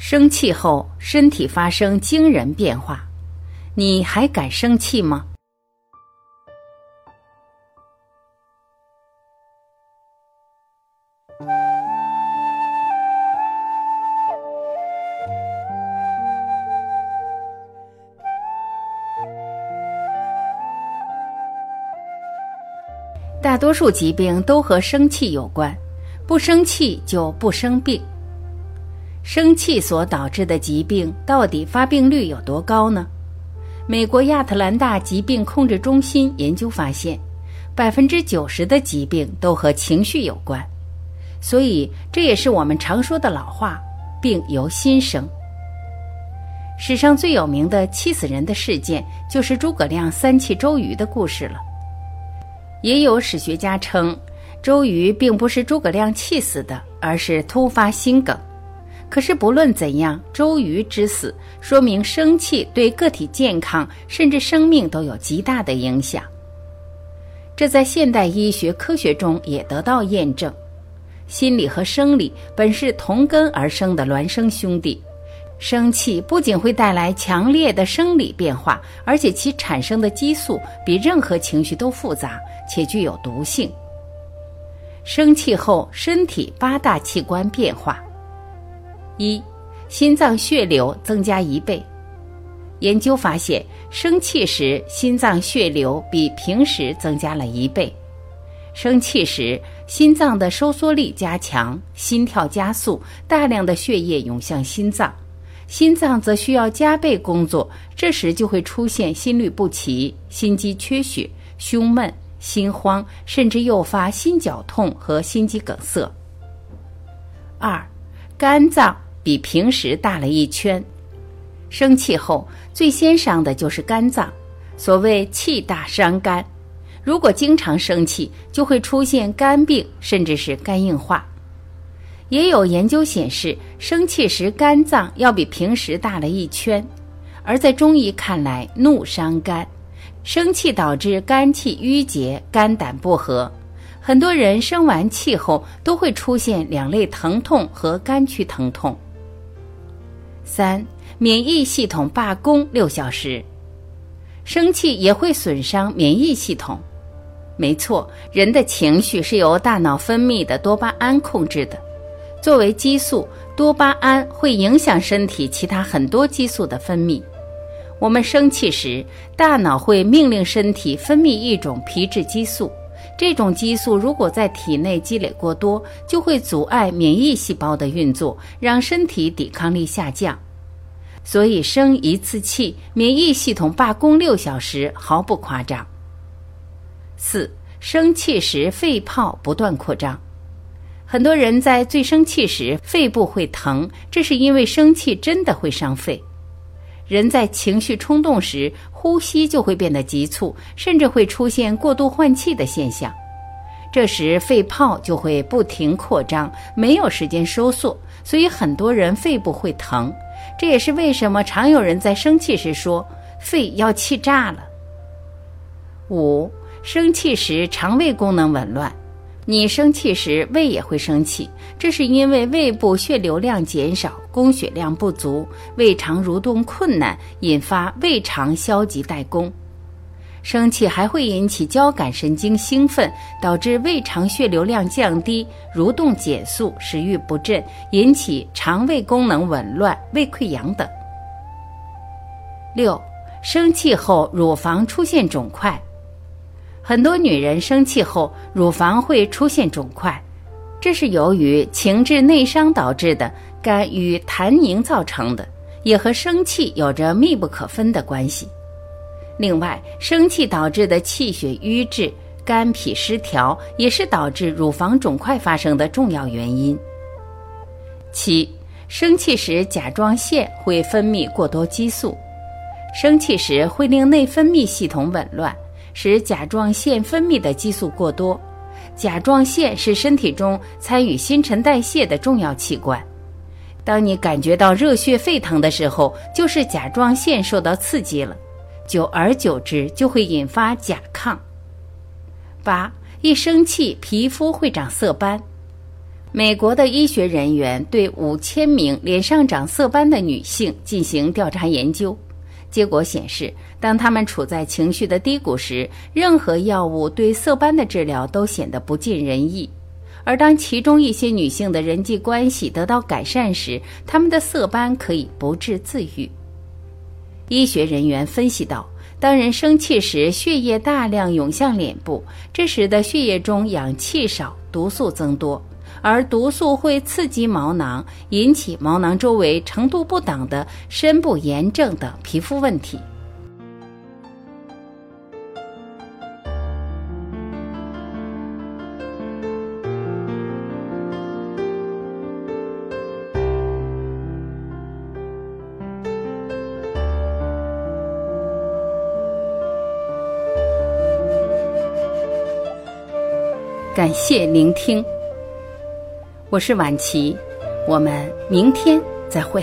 生气后，身体发生惊人变化，你还敢生气吗？大多数疾病都和生气有关，不生气就不生病。生气所导致的疾病到底发病率有多高呢？美国亚特兰大疾病控制中心研究发现，百分之九十的疾病都和情绪有关。所以这也是我们常说的老话：“病由心生。”史上最有名的气死人的事件，就是诸葛亮三气周瑜的故事了。也有史学家称，周瑜并不是诸葛亮气死的，而是突发心梗。可是不论怎样，周瑜之死说明生气对个体健康甚至生命都有极大的影响。这在现代医学科学中也得到验证。心理和生理本是同根而生的孪生兄弟，生气不仅会带来强烈的生理变化，而且其产生的激素比任何情绪都复杂。且具有毒性。生气后，身体八大器官变化：一、心脏血流增加一倍。研究发现，生气时心脏血流比平时增加了一倍。生气时，心脏的收缩力加强，心跳加速，大量的血液涌向心脏，心脏则需要加倍工作，这时就会出现心律不齐、心肌缺血、胸闷。心慌，甚至诱发心绞痛和心肌梗塞。二，肝脏比平时大了一圈。生气后最先伤的就是肝脏，所谓气大伤肝。如果经常生气，就会出现肝病，甚至是肝硬化。也有研究显示，生气时肝脏要比平时大了一圈。而在中医看来，怒伤肝。生气导致肝气郁结、肝胆不和，很多人生完气后都会出现两类疼痛和肝区疼痛。三、免疫系统罢工六小时，生气也会损伤免疫系统。没错，人的情绪是由大脑分泌的多巴胺控制的，作为激素，多巴胺会影响身体其他很多激素的分泌。我们生气时，大脑会命令身体分泌一种皮质激素。这种激素如果在体内积累过多，就会阻碍免疫细胞的运作，让身体抵抗力下降。所以生一次气，免疫系统罢工六小时毫不夸张。四、生气时肺泡不断扩张，很多人在最生气时肺部会疼，这是因为生气真的会伤肺。人在情绪冲动时，呼吸就会变得急促，甚至会出现过度换气的现象。这时肺泡就会不停扩张，没有时间收缩，所以很多人肺部会疼。这也是为什么常有人在生气时说肺要气炸了。五，生气时肠胃功能紊乱。你生气时，胃也会生气，这是因为胃部血流量减少，供血量不足，胃肠蠕动困难，引发胃肠消极怠工。生气还会引起交感神经兴奋，导致胃肠血流量降低，蠕动减速，食欲不振，引起肠胃功能紊乱、胃溃疡等。六，生气后乳房出现肿块。很多女人生气后，乳房会出现肿块，这是由于情志内伤导致的，肝与痰凝造成的，也和生气有着密不可分的关系。另外，生气导致的气血瘀滞、肝脾失调，也是导致乳房肿块发生的重要原因。七，生气时甲状腺会分泌过多激素，生气时会令内分泌系统紊乱。使甲状腺分泌的激素过多，甲状腺是身体中参与新陈代谢的重要器官。当你感觉到热血沸腾的时候，就是甲状腺受到刺激了，久而久之就会引发甲亢。八，一生气皮肤会长色斑，美国的医学人员对五千名脸上长色斑的女性进行调查研究，结果显示，当她们处在情绪的低谷时，任何药物对色斑的治疗都显得不尽人意；而当其中一些女性的人际关系得到改善时，她们的色斑可以不治自愈。医学人员分析道。当人生气时，血液大量涌向脸部，这使得血液中氧气少，毒素增多，而毒素会刺激毛囊，引起毛囊周围程度不等的深部炎症等皮肤问题。感谢聆听，我是晚琪，我们明天再会。